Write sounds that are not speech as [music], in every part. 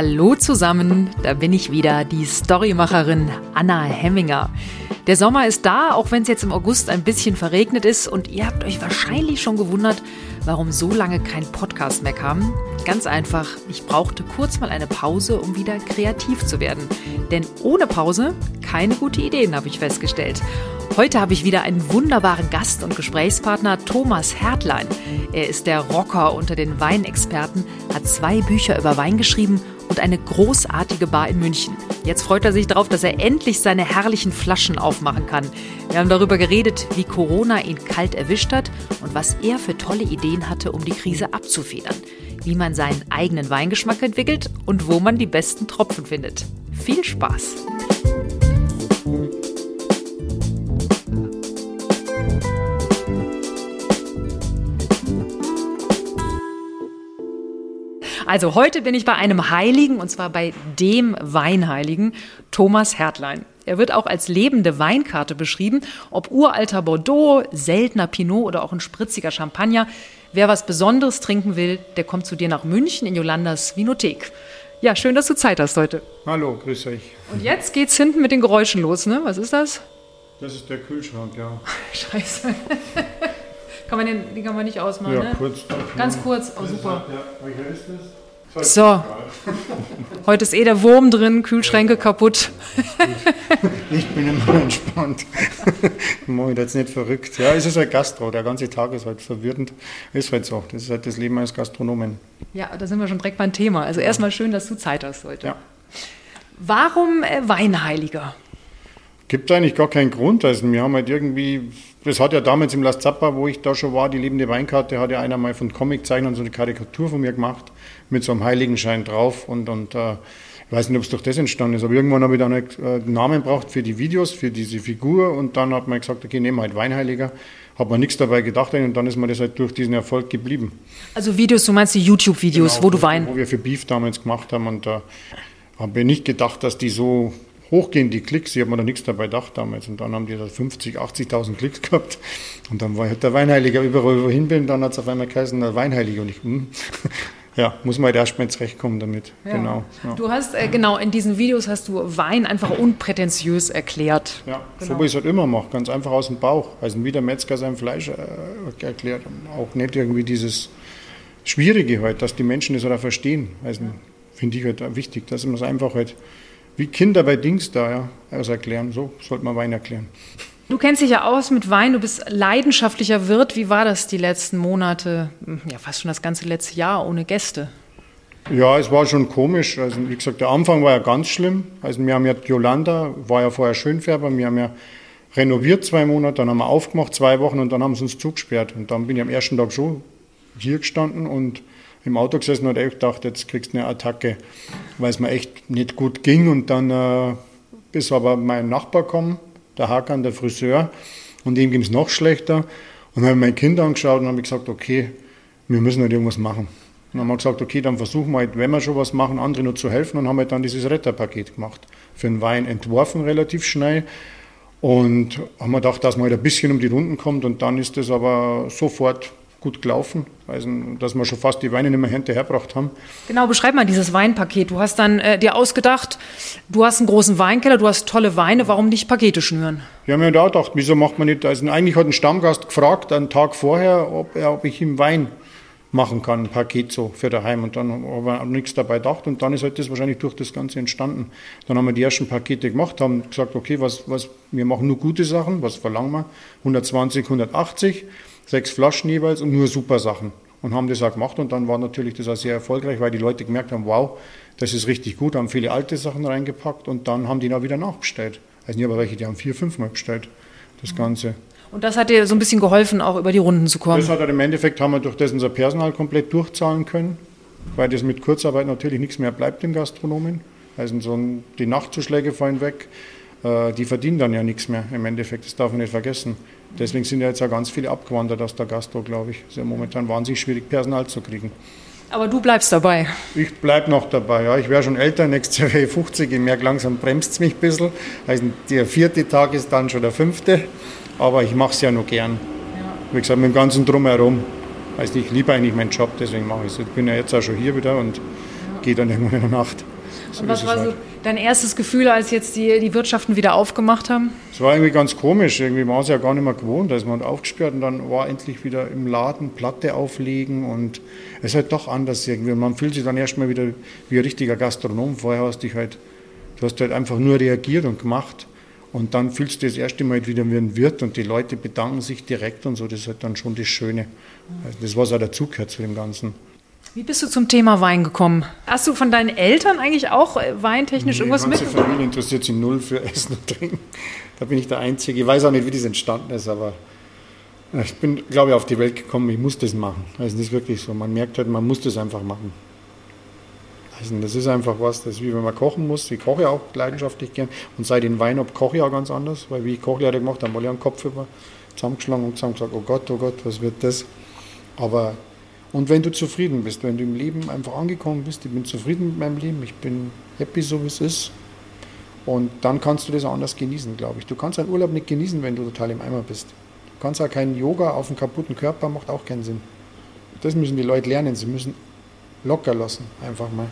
Hallo zusammen, da bin ich wieder, die Storymacherin Anna Hemminger. Der Sommer ist da, auch wenn es jetzt im August ein bisschen verregnet ist und ihr habt euch wahrscheinlich schon gewundert, warum so lange kein Podcast mehr kam. Ganz einfach, ich brauchte kurz mal eine Pause, um wieder kreativ zu werden. Denn ohne Pause keine gute Ideen, habe ich festgestellt. Heute habe ich wieder einen wunderbaren Gast und Gesprächspartner, Thomas Hertlein. Er ist der Rocker unter den Weinexperten, hat zwei Bücher über Wein geschrieben und eine großartige Bar in München. Jetzt freut er sich darauf, dass er endlich seine herrlichen Flaschen aufmachen kann. Wir haben darüber geredet, wie Corona ihn kalt erwischt hat und was er für tolle Ideen hatte, um die Krise abzufedern. Wie man seinen eigenen Weingeschmack entwickelt und wo man die besten Tropfen findet. Viel Spaß! Also heute bin ich bei einem Heiligen und zwar bei dem Weinheiligen Thomas Hertlein. Er wird auch als lebende Weinkarte beschrieben, ob uralter Bordeaux, seltener Pinot oder auch ein spritziger Champagner. Wer was Besonderes trinken will, der kommt zu dir nach München in Jolandas Vinothek. Ja, schön, dass du Zeit hast heute. Hallo, grüß euch. Und jetzt geht's hinten mit den Geräuschen los, ne? Was ist das? Das ist der Kühlschrank, ja. [laughs] Scheiße. kann man den, den kann man nicht ausmachen, Ja, ne? kurz. Ganz kurz, oh super. Ja, welcher ist das? So, [laughs] heute ist eh der Wurm drin, Kühlschränke kaputt. Ich bin immer entspannt. [laughs] Mach ich jetzt nicht verrückt. Ja, es ist halt Gastro. Der ganze Tag ist halt verwirrend. Ist halt so. Das ist halt das Leben eines Gastronomen. Ja, da sind wir schon direkt beim Thema. Also erstmal schön, dass du Zeit hast heute. Ja. Warum äh, Weinheiliger? Gibt eigentlich gar keinen Grund. Also wir haben halt irgendwie, das hat ja damals im Las Zappa, wo ich da schon war, die lebende Weinkarte, hat ja einer mal von Comiczeichnern so eine Karikatur von mir gemacht, mit so einem Heiligenschein drauf und, und äh, ich weiß nicht, ob es durch das entstanden ist, aber irgendwann habe ich dann halt, äh, einen Namen braucht für die Videos, für diese Figur und dann hat man gesagt, okay, nehmen wir halt Weinheiliger. Hat man nichts dabei gedacht und dann ist mir das halt durch diesen Erfolg geblieben. Also Videos, du meinst die YouTube-Videos, Genau, wo du Wein. Wo wir für Beef damals gemacht haben und da habe ich nicht gedacht, dass die so hochgehen, die Klicks. Ich habe mir da nichts dabei gedacht damals. Und dann haben die da 50, 80.000 Klicks gehabt. Und dann war halt der Weinheiliger überall, wo ich hin bin. Dann hat es auf einmal geheißen, der Weinheiliger. Und ich, hm, [laughs] ja, muss man halt erst mal zurechtkommen damit. Ja. Genau. Ja. Du hast, äh, genau, in diesen Videos hast du Wein einfach unprätentiös erklärt. Ja, Genau. so wie ich es halt immer mache, ganz einfach aus dem Bauch. Also wie der Metzger sein Fleisch äh, erklärt. Auch nicht irgendwie dieses Schwierige halt, dass die Menschen das halt auch verstehen. Also finde ich halt wichtig, dass man es einfach halt wie Kinder bei Dings da ja, also erklären. So sollte man Wein erklären. Du kennst dich ja aus mit Wein, du bist leidenschaftlicher Wirt. Wie war das die letzten Monate, ja fast schon das ganze letzte Jahr ohne Gäste? Ja, es war schon komisch. Also wie gesagt, der Anfang war ja ganz schlimm. Also wir haben ja Jolanda, war ja vorher Schönfärber, wir haben ja renoviert zwei Monate, dann haben wir aufgemacht zwei Wochen und dann haben sie uns zugesperrt. Und dann bin ich am ersten Tag schon hier gestanden und im Auto gesessen und echt gedacht, jetzt kriegst du eine Attacke, weil es mir echt nicht gut ging. Und dann äh, ist aber mein Nachbar gekommen, der Hakan, der Friseur, und dem ging es noch schlechter. Und dann habe ich mein Kind angeschaut und habe gesagt, okay, wir müssen halt irgendwas machen. Und dann haben wir gesagt, okay, dann versuchen wir halt, wenn wir schon was machen, anderen nur zu helfen und haben halt dann dieses Retterpaket gemacht. Für den Wein entworfen relativ schnell und haben wir gedacht, dass man halt ein bisschen um die Runden kommt und dann ist das aber sofort gut gelaufen, also, dass wir schon fast die Weine nicht mehr hinterhergebracht haben. Genau, beschreib mal dieses Weinpaket. Du hast dann äh, dir ausgedacht, du hast einen großen Weinkeller, du hast tolle Weine, warum nicht Pakete schnüren? Wir haben ja da gedacht, wieso macht man nicht, also eigentlich hat ein Stammgast gefragt, einen Tag vorher, ob, er, ob ich ihm Wein machen kann, ein Paket so für daheim. Und dann haben wir nichts dabei gedacht und dann ist halt das wahrscheinlich durch das Ganze entstanden. Dann haben wir die ersten Pakete gemacht, haben gesagt, okay, was, was, wir machen nur gute Sachen, was verlangen wir? 120, 180, sechs Flaschen jeweils und nur super Sachen. Und haben das auch gemacht und dann war natürlich das auch sehr erfolgreich, weil die Leute gemerkt haben, wow, das ist richtig gut, haben viele alte Sachen reingepackt und dann haben die auch wieder nachbestellt. Also nicht aber welche, die haben vier, fünfmal bestellt, das Ganze. Und das hat dir so ein bisschen geholfen, auch über die Runden zu kommen. Das hat halt im Endeffekt, haben wir durch das unser Personal komplett durchzahlen können, weil das mit Kurzarbeit natürlich nichts mehr bleibt den Gastronomen. Also so ein, die Nachtzuschläge fallen weg, äh, die verdienen dann ja nichts mehr im Endeffekt, das darf man nicht vergessen. Deswegen sind ja jetzt auch ganz viele abgewandert aus der Gastro, glaube ich. Es ist ja momentan wahnsinnig schwierig, Personal zu kriegen. Aber du bleibst dabei. Ich bleibe noch dabei, ja. Ich wäre schon älter, nächstes Jahr wäre ich 50. Ich merke langsam, bremst es mich ein bisschen. Also der vierte Tag ist dann schon der fünfte. Aber ich mache es ja noch gern. Wie gesagt, mit dem ganzen Drumherum. Also ich liebe eigentlich meinen Job, deswegen mache ich es. Ich bin ja jetzt auch schon hier wieder und geht dann irgendwann in der Nacht. So Und was war halt. Dein erstes Gefühl, als jetzt die, die Wirtschaften wieder aufgemacht haben? Es war irgendwie ganz komisch. Irgendwie war es ja gar nicht mehr gewohnt. Da ist man aufgesperrt und dann war endlich wieder im Laden Platte auflegen und es ist halt doch anders irgendwie. Man fühlt sich dann erstmal wieder wie ein richtiger Gastronom. Vorher hast du dich halt, du hast halt einfach nur reagiert und gemacht. Und dann fühlst du das erste Mal wieder wie ein Wirt und die Leute bedanken sich direkt und so. Das ist halt dann schon das Schöne. Also das, was auch dazugehört zu dem Ganzen. Wie bist du zum Thema Wein gekommen? Hast du von deinen Eltern eigentlich auch äh, weintechnisch nee, irgendwas mit? Die Familie interessiert sich null für [laughs] Essen und Trinken. Da bin ich der Einzige. Ich weiß auch nicht, wie das entstanden ist, aber äh, ich bin, glaube ich, auf die Welt gekommen, ich muss das machen. Also das ist wirklich so. Man merkt halt, man muss das einfach machen. Also das ist einfach was, das ist wie wenn man kochen muss. Ich koche ja auch leidenschaftlich gern. Und seit den Wein ab koche ich auch ganz anders, weil wie ich Kochlehre gemacht habe, habe ich einen Kopf über zusammengeschlagen und gesagt, oh Gott, oh Gott, was wird das? Aber und wenn du zufrieden bist, wenn du im Leben einfach angekommen bist, ich bin zufrieden mit meinem Leben, ich bin happy, so wie es ist, und dann kannst du das anders genießen, glaube ich. Du kannst einen Urlaub nicht genießen, wenn du total im Eimer bist. Du kannst auch keinen Yoga auf einem kaputten Körper, macht auch keinen Sinn. Das müssen die Leute lernen. Sie müssen locker lassen, einfach mal.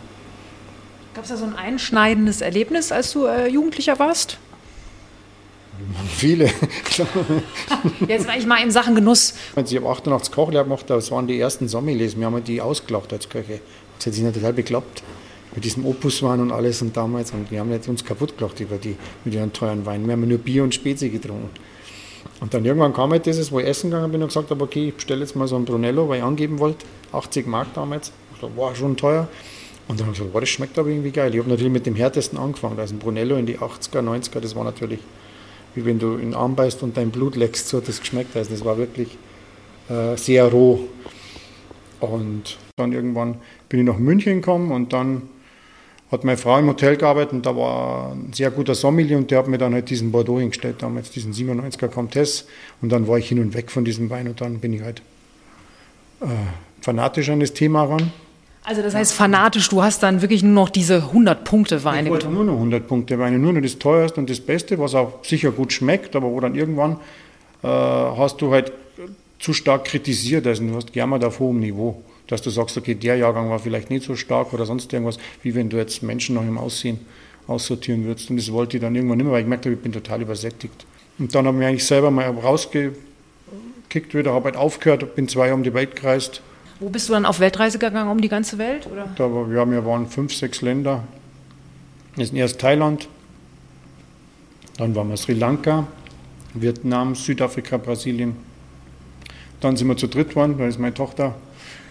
Gab es da so ein einschneidendes Erlebnis, als du äh, Jugendlicher warst? Viele. [laughs] Jetzt war ich mal in Sachen Genuss. Ich habe 88 Kochlehrer gemacht, das waren die ersten Sommeliers. Wir haben die ausgelacht als Köche. Das hat sich total bekloppt. Mit diesem Opuswein und alles und damals. Und wir haben uns kaputt gelacht über die, mit ihren teuren Weinen. Wir haben nur Bier und Spezi getrunken. Und dann irgendwann kam halt dieses, wo ich essen gegangen bin und gesagt habe, okay, ich bestelle jetzt mal so ein Brunello, weil ich angeben wollte. 80 Mark damals. Ich dachte, wow, schon teuer. Und dann habe ich gesagt, wow, das schmeckt aber irgendwie geil. Ich habe natürlich mit dem härtesten angefangen. Also ein Brunello in die 80er, 90er, das war natürlich wie wenn du in den Arm beißt und dein Blut leckst, so hat das geschmeckt. Also das war wirklich äh, sehr roh. Und dann irgendwann bin ich nach München gekommen und dann hat meine Frau im Hotel gearbeitet und da war ein sehr guter Sommelier und der hat mir dann halt diesen Bordeaux hingestellt, damals diesen 97er Comtesse und dann war ich hin und weg von diesem Wein und dann bin ich halt äh, fanatisch an das Thema ran also das heißt fanatisch, du hast dann wirklich nur noch diese 100 Punkte Weine getrunken? Nur noch 100 Punkte Weine, nur noch das teuerste und das Beste, was auch sicher gut schmeckt, aber wo dann irgendwann äh, hast du halt zu stark kritisiert, also du hast gerne auf hohem Niveau, dass du sagst, okay, der Jahrgang war vielleicht nicht so stark oder sonst irgendwas, wie wenn du jetzt Menschen nach dem Aussehen aussortieren würdest und das wollte ich dann irgendwann nicht mehr, weil ich gemerkt habe, ich bin total übersättigt. Und dann habe ich mich eigentlich selber mal rausgekickt wieder, habe halt aufgehört, bin zwei Jahre um die Welt gereist, wo bist du dann auf Weltreise gegangen, um die ganze Welt? Oder? Da, wir, haben, wir waren fünf, sechs Länder. Wir sind erst Thailand, dann waren wir Sri Lanka, Vietnam, Südafrika, Brasilien. Dann sind wir zu dritt geworden, da ist meine Tochter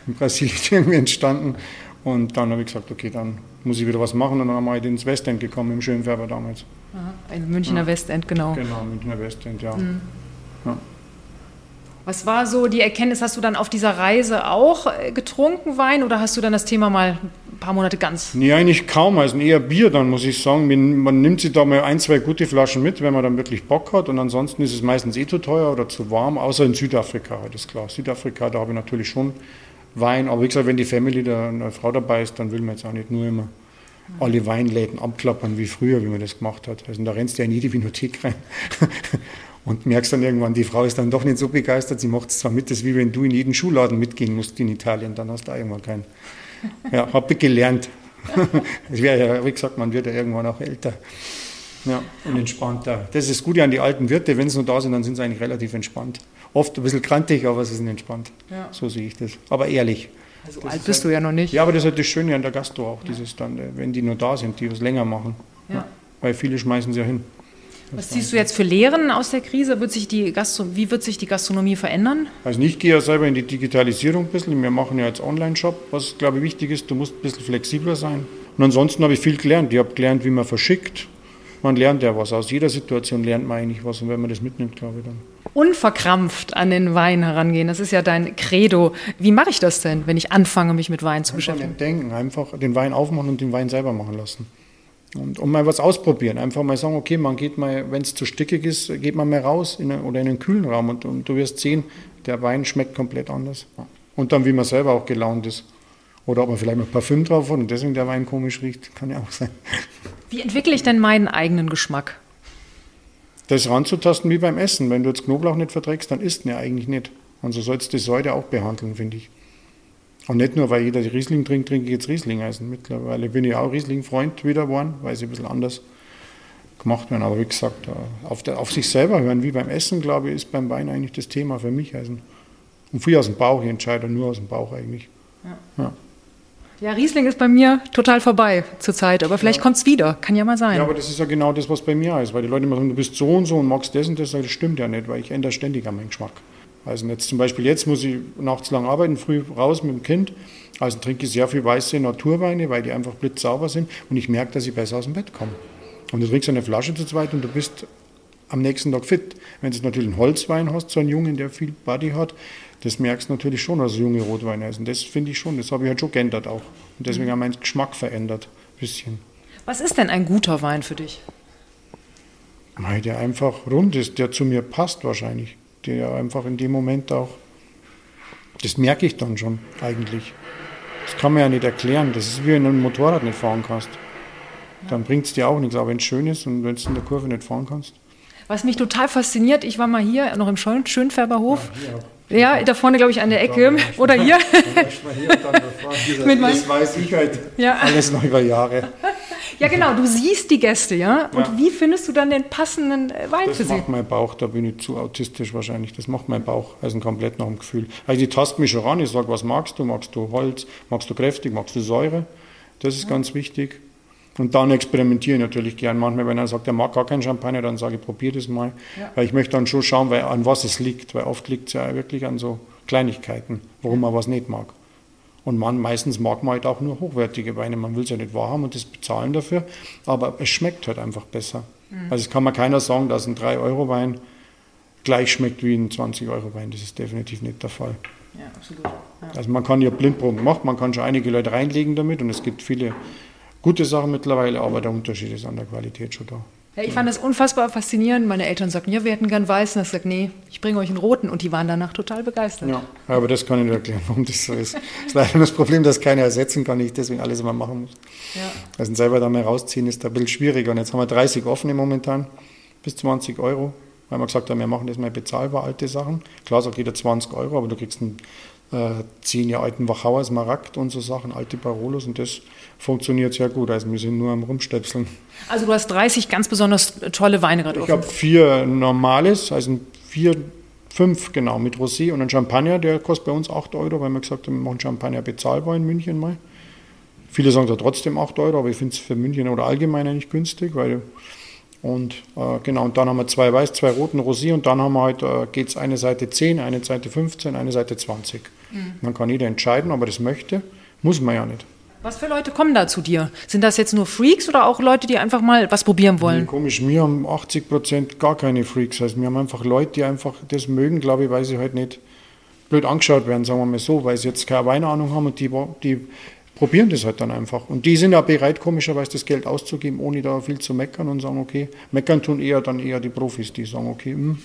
in Brasilien [laughs] irgendwie entstanden. Und dann habe ich gesagt, okay, dann muss ich wieder was machen. Und dann haben wir halt ins Westend gekommen, im Schönfärber damals. Aha, in Münchner ja. Westend, genau. Genau, Münchner Westend, ja. Mhm. ja. Was war so die Erkenntnis? Hast du dann auf dieser Reise auch äh, getrunken Wein oder hast du dann das Thema mal ein paar Monate ganz? Nee, eigentlich kaum. Also eher Bier dann, muss ich sagen. Man nimmt sich da mal ein, zwei gute Flaschen mit, wenn man dann wirklich Bock hat. Und ansonsten ist es meistens eh zu teuer oder zu warm, außer in Südafrika, das ist klar. Südafrika, da habe ich natürlich schon Wein. Aber wie gesagt, wenn die Family, da eine Frau dabei ist, dann will man jetzt auch nicht nur immer alle Weinläden abklappern wie früher, wie man das gemacht hat. Also da rennst du ja in jede Vinothek rein [laughs] und merkst dann irgendwann, die Frau ist dann doch nicht so begeistert, sie macht es zwar mit, das ist wie wenn du in jeden Schuhladen mitgehen musst in Italien, dann hast du da irgendwann keinen. Ja, habe ich gelernt. [laughs] Es wäre ja, wie gesagt, man wird ja irgendwann auch älter. Ja, und entspannter. Das ist das Gute an die alten Wirte, wenn sie nur da sind, dann sind sie eigentlich relativ entspannt. Oft ein bisschen krantig, aber sie sind entspannt. Ja. So sehe ich das. Aber ehrlich. Also alt bist halt, du ja noch nicht. Ja, aber das ist halt das Schöne an der Gastro auch, ja. dieses dann, wenn die nur da sind, die was länger machen. Ja. Weil viele schmeißen sie ja hin. Was ziehst du jetzt für Lehren aus der Krise? Wird sich die wie wird sich die Gastronomie verändern? Also ich gehe ja selber in die Digitalisierung ein bisschen. Wir machen ja jetzt Online-Shop, was glaube ich wichtig ist. Du musst ein bisschen flexibler sein. Und ansonsten habe ich viel gelernt. Ich habe gelernt, wie man verschickt. Man lernt ja was. Aus jeder Situation lernt man eigentlich was. Und wenn man das mitnimmt, glaube ich dann. Unverkrampft an den Wein herangehen, das ist ja dein Credo. Wie mache ich das denn, wenn ich anfange, mich mit Wein zu beschäftigen? Denken, einfach den Wein aufmachen und den Wein selber machen lassen. Und, und mal was ausprobieren. Einfach mal sagen, okay, man geht mal, wenn es zu stickig ist, geht man mal raus in oder in einen kühlen Raum und, und, du wirst sehen, der Wein schmeckt komplett anders. Und dann, wie man selber auch gelaunt ist. Oder ob man vielleicht mal Parfüm drauf hat und deswegen der Wein komisch riecht, kann ja auch sein. Wie entwickle ich denn meinen eigenen Geschmack? Das ranzutasten wie beim Essen. Wenn du jetzt Knoblauch nicht verträgst, dann isst du ihn ja eigentlich nicht. Und so sollst du die Säure auch behandeln, finde ich. Und nicht nur, weil jeder Riesling trinkt, trinke ich jetzt Riesling. Also mittlerweile bin ich auch Riesling-Freund wieder geworden, weil sie ein bisschen anders gemacht werden. Aber wie gesagt, äh, auf, der, auf sich selber hören, wie beim Essen, glaube ich, ist beim Wein eigentlich das Thema für mich. Also, und viel aus dem Bauch, ich entscheide nur aus dem Bauch eigentlich. Ja. ja. Ja, Riesling ist bei mir total vorbei zurzeit, aber vielleicht ja. kommt es wieder. Kann ja mal sein. Ja, aber das ist ja genau das, was bei mir ist, weil die Leute immer sagen, du bist so und so und magst das und das. Das stimmt ja nicht, weil ich ändere ständig an meinen Geschmack. Also jetzt zum Beispiel jetzt muss ich nachts lang arbeiten, früh raus mit dem Kind. Also trinke ich sehr viel weiße Naturweine, weil die einfach blitzsauber sind und ich merke, dass ich besser aus dem Bett komme. Und du trinkst eine Flasche zu zweit und du bist am nächsten Tag fit. Wenn du natürlich einen Holzwein hast, so einen Jungen, der viel Body hat, das merkst du natürlich schon als junge Rotweine. Also das finde ich schon, das habe ich halt schon geändert auch. Und deswegen haben mein Geschmack verändert, ein bisschen. Was ist denn ein guter Wein für dich? Der einfach rund ist, der zu mir passt wahrscheinlich. Der einfach in dem Moment auch, das merke ich dann schon eigentlich. Das kann man ja nicht erklären. Das ist wie wenn du ein Motorrad nicht fahren kannst. Dann bringt es dir auch nichts. Aber wenn es schön ist und wenn du in der Kurve nicht fahren kannst. Was mich total fasziniert, ich war mal hier noch im Schönfärberhof. Ja, ja, da vorne, glaube ich, an der Ecke. Oder hier. das weiß ich halt ja. alles noch über Jahre. Ja, genau, du siehst die Gäste, ja? Und ja. wie findest du dann den passenden äh, Wein das für sie? Das macht mein Bauch, da bin ich zu autistisch wahrscheinlich. Das macht mein Bauch, also komplett nach dem Gefühl. Also ich taste mich schon ran, ich sage, was magst du? Magst du Holz? Magst du kräftig? Magst du Säure? Das ist ja. ganz wichtig. Und dann experimentiere ich natürlich gern. Manchmal, wenn er sagt, er mag gar keinen Champagner, dann sage ich, probier das mal. Ja. Weil ich möchte dann schon schauen, weil, an was es liegt. Weil oft liegt es ja wirklich an so Kleinigkeiten, warum man was nicht mag. Und man, meistens mag man halt auch nur hochwertige Weine. Man will es ja nicht wahrhaben und das bezahlen dafür. Aber es schmeckt halt einfach besser. Mhm. Also es kann man keiner sagen, dass ein 3-Euro-Wein gleich schmeckt wie ein 20-Euro-Wein. Das ist definitiv nicht der Fall. Ja, absolut. Ja. Also man kann ja Blindproben machen, man kann schon einige Leute reinlegen damit und es gibt viele gute Sachen mittlerweile, aber der Unterschied ist an der Qualität schon da. Ja, ich fand das unfassbar faszinierend. Meine Eltern sagten, ja, wir hätten gern weißen. Ich sagte, nee, ich bringe euch einen roten. Und die waren danach total begeistert. Ja, aber das kann ich nicht erklären, warum das so ist. Das ist leider das Problem, dass keiner ersetzen kann, ich deswegen alles immer machen muss. Ja. Also selber da mal rausziehen ist da ein bisschen schwieriger. Und jetzt haben wir 30 offene momentan, bis 20 Euro. Weil wir gesagt haben, wir machen das mal bezahlbar, alte Sachen. Klar sagt jeder 20 Euro, aber du kriegst einen äh, zehn Jahre alten Wachauer Smaragd und so Sachen, alte Barolos und das funktioniert sehr gut. Also wir sind nur am Rumstöpseln. Also du hast 30 ganz besonders tolle Weine gerade Ich habe vier normales, also vier, fünf genau mit Rosé und ein Champagner, der kostet bei uns 8 Euro, weil wir gesagt haben, wir machen Champagner bezahlbar in München mal. Viele sagen da trotzdem 8 Euro, aber ich finde es für München oder allgemein eigentlich günstig, weil und äh, genau, und dann haben wir zwei weiß, zwei roten Rosé und dann haben wir halt, äh, geht es eine Seite 10, eine Seite 15, eine Seite 20. Mhm. Man kann jeder entscheiden, ob er das möchte. Muss man ja nicht. Was für Leute kommen da zu dir? Sind das jetzt nur Freaks oder auch Leute, die einfach mal was probieren wollen? Nee, komisch, wir haben 80 Prozent gar keine Freaks. Also wir haben einfach Leute, die einfach das mögen, glaube ich, weil sie halt nicht blöd angeschaut werden, sagen wir mal so, weil sie jetzt keine Weinahnung haben und die, die probieren das halt dann einfach. Und die sind ja bereit, komischerweise das Geld auszugeben, ohne da viel zu meckern und sagen, okay, meckern tun eher dann eher die Profis, die sagen, okay, mh, hm,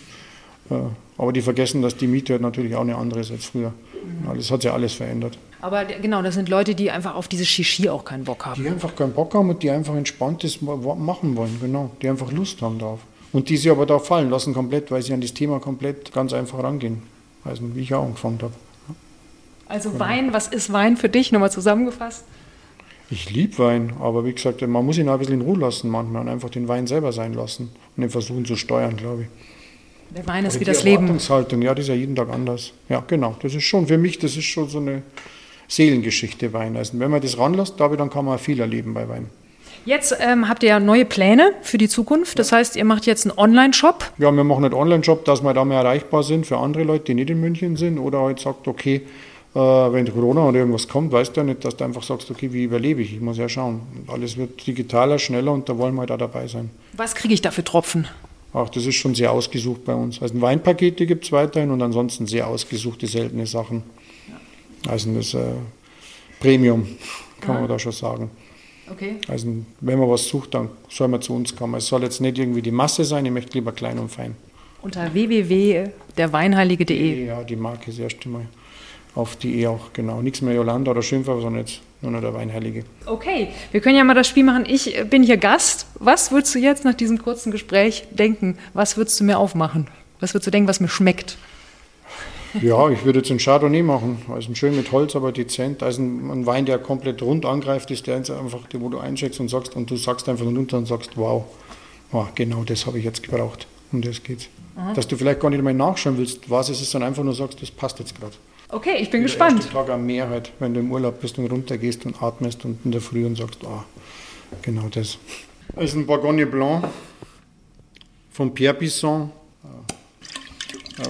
aber die vergessen, dass die Miete natürlich auch eine andere ist als früher. Mhm. Das hat sich alles verändert. Aber genau, das sind Leute, die einfach auf diese Shishi auch keinen Bock haben. Die einfach keinen Bock haben und die einfach entspanntes machen wollen, genau. Die einfach Lust haben darauf. Und die sich aber da fallen lassen komplett, weil sie an das Thema komplett ganz einfach rangehen. Also wie ich auch angefangen habe. Also genau. Wein, was ist Wein für dich? Nochmal zusammengefasst. Ich liebe Wein, aber wie gesagt, man muss ihn auch ein bisschen in Ruhe lassen manchmal und einfach den Wein selber sein lassen und ihn versuchen zu steuern, glaube ich. Der Wein ist wie das Leben. Ja, das ist ja jeden Tag anders. Ja, genau. Das ist schon für mich, das ist schon so eine Seelengeschichte Wein. Also wenn man das ranlässt, glaube ich, dann kann man viel erleben bei Wein. Jetzt ähm, habt ihr ja neue Pläne für die Zukunft. Das heißt, ihr macht jetzt einen Online-Shop. Ja, wir machen einen Online-Shop, dass wir da mehr erreichbar sind für andere Leute, die nicht in München sind. Oder halt sagt, okay, äh, wenn Corona oder irgendwas kommt, weißt du ja nicht, dass du einfach sagst, okay, wie überlebe ich? Ich muss ja schauen. alles wird digitaler, schneller und da wollen wir halt auch dabei sein. Was kriege ich da für Tropfen? Ach, das ist schon sehr ausgesucht bei uns. Also Weinpakete gibt es weiterhin und ansonsten sehr ausgesuchte, seltene Sachen. Also das äh, Premium, kann ja. man da schon sagen. Okay. Also wenn man was sucht, dann soll man zu uns kommen. Es soll jetzt nicht irgendwie die Masse sein, ich möchte lieber klein und fein. Unter www.derweinheilige.de. Ja, die Marke ist erst einmal auf die E auch, genau. Nichts mehr Jolanda oder Schimpfer, sondern jetzt nur noch der Weinheilige. Okay, wir können ja mal das Spiel machen. Ich bin hier Gast. Was würdest du jetzt nach diesem kurzen Gespräch denken? Was würdest du mir aufmachen? Was würdest du denken, was mir schmeckt? [laughs] Ja, ich würde jetzt einen Chardonnay machen. Also schön mit Holz, aber dezent. Also ein Wein, der komplett rund angreift, ist der einfach, wo du eincheckst und sagst und du sagst einfach runter und sagst, wow, wow genau das habe ich jetzt gebraucht. Um das geht's. Mhm. Dass du vielleicht gar nicht mehr nachschauen willst, was es ist, sondern einfach nur sagst, das passt jetzt gerade. Okay, ich bin gespannt. Der Tag am Meer halt, wenn du im Urlaub bist und runtergehst und atmest und in der Früh und sagst, ah, genau das. Das ist ein Bourgogne Blanc von Pierre Bisson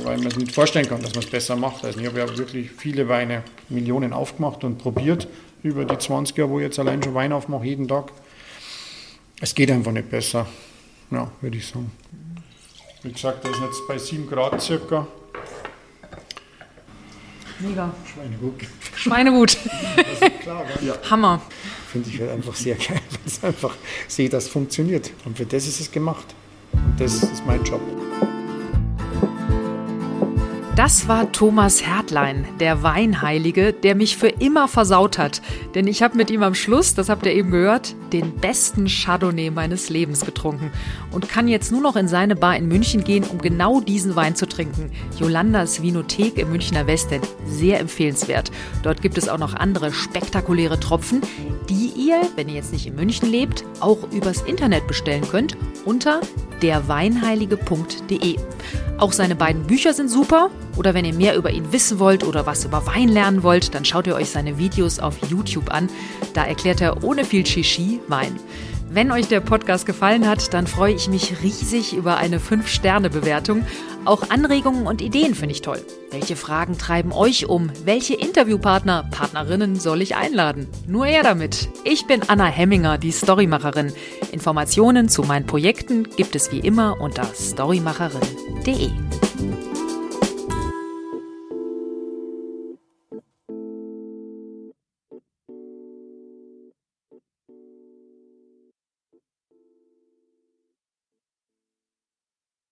weil man sich nicht vorstellen kann, dass man es besser macht. Also ich habe ja wirklich viele Weine, Millionen aufgemacht und probiert über die 20 Jahre, wo ich jetzt allein schon Wein aufmache, jeden Tag. Es geht einfach nicht besser, ja, würde ich sagen. Wie gesagt, das ist jetzt bei 7 Grad circa. Mega. Schweinegut. Schweinegut. Klar, ja. Hammer. Finde ich halt einfach sehr geil, [laughs] weil ich einfach sehe, dass es funktioniert. Und für das ist es gemacht. Und das ist mein Job. Das war Thomas Hertlein, der Weinheilige, der mich für immer versaut hat. Denn ich habe mit ihm am Schluss, das habt ihr eben gehört, den besten Chardonnay meines Lebens getrunken und kann jetzt nur noch in seine Bar in München gehen, um genau diesen Wein zu trinken. Jolandas Vinothek im Münchner Westend. Sehr empfehlenswert. Dort gibt es auch noch andere spektakuläre Tropfen, die ihr, wenn ihr jetzt nicht in München lebt, auch übers Internet bestellen könnt unter derweinheilige.de. Auch seine beiden Bücher sind super. Oder wenn ihr mehr über ihn wissen wollt oder was über Wein lernen wollt, dann schaut ihr euch seine Videos auf YouTube an. Da erklärt er ohne viel Shishi Wein. Wenn euch der Podcast gefallen hat, dann freue ich mich riesig über eine 5-Sterne-Bewertung. Auch Anregungen und Ideen finde ich toll. Welche Fragen treiben euch um? Welche Interviewpartner, Partnerinnen soll ich einladen? Nur er damit. Ich bin Anna Hemminger, die Storymacherin. Informationen zu meinen Projekten gibt es wie immer unter storymacherin.de.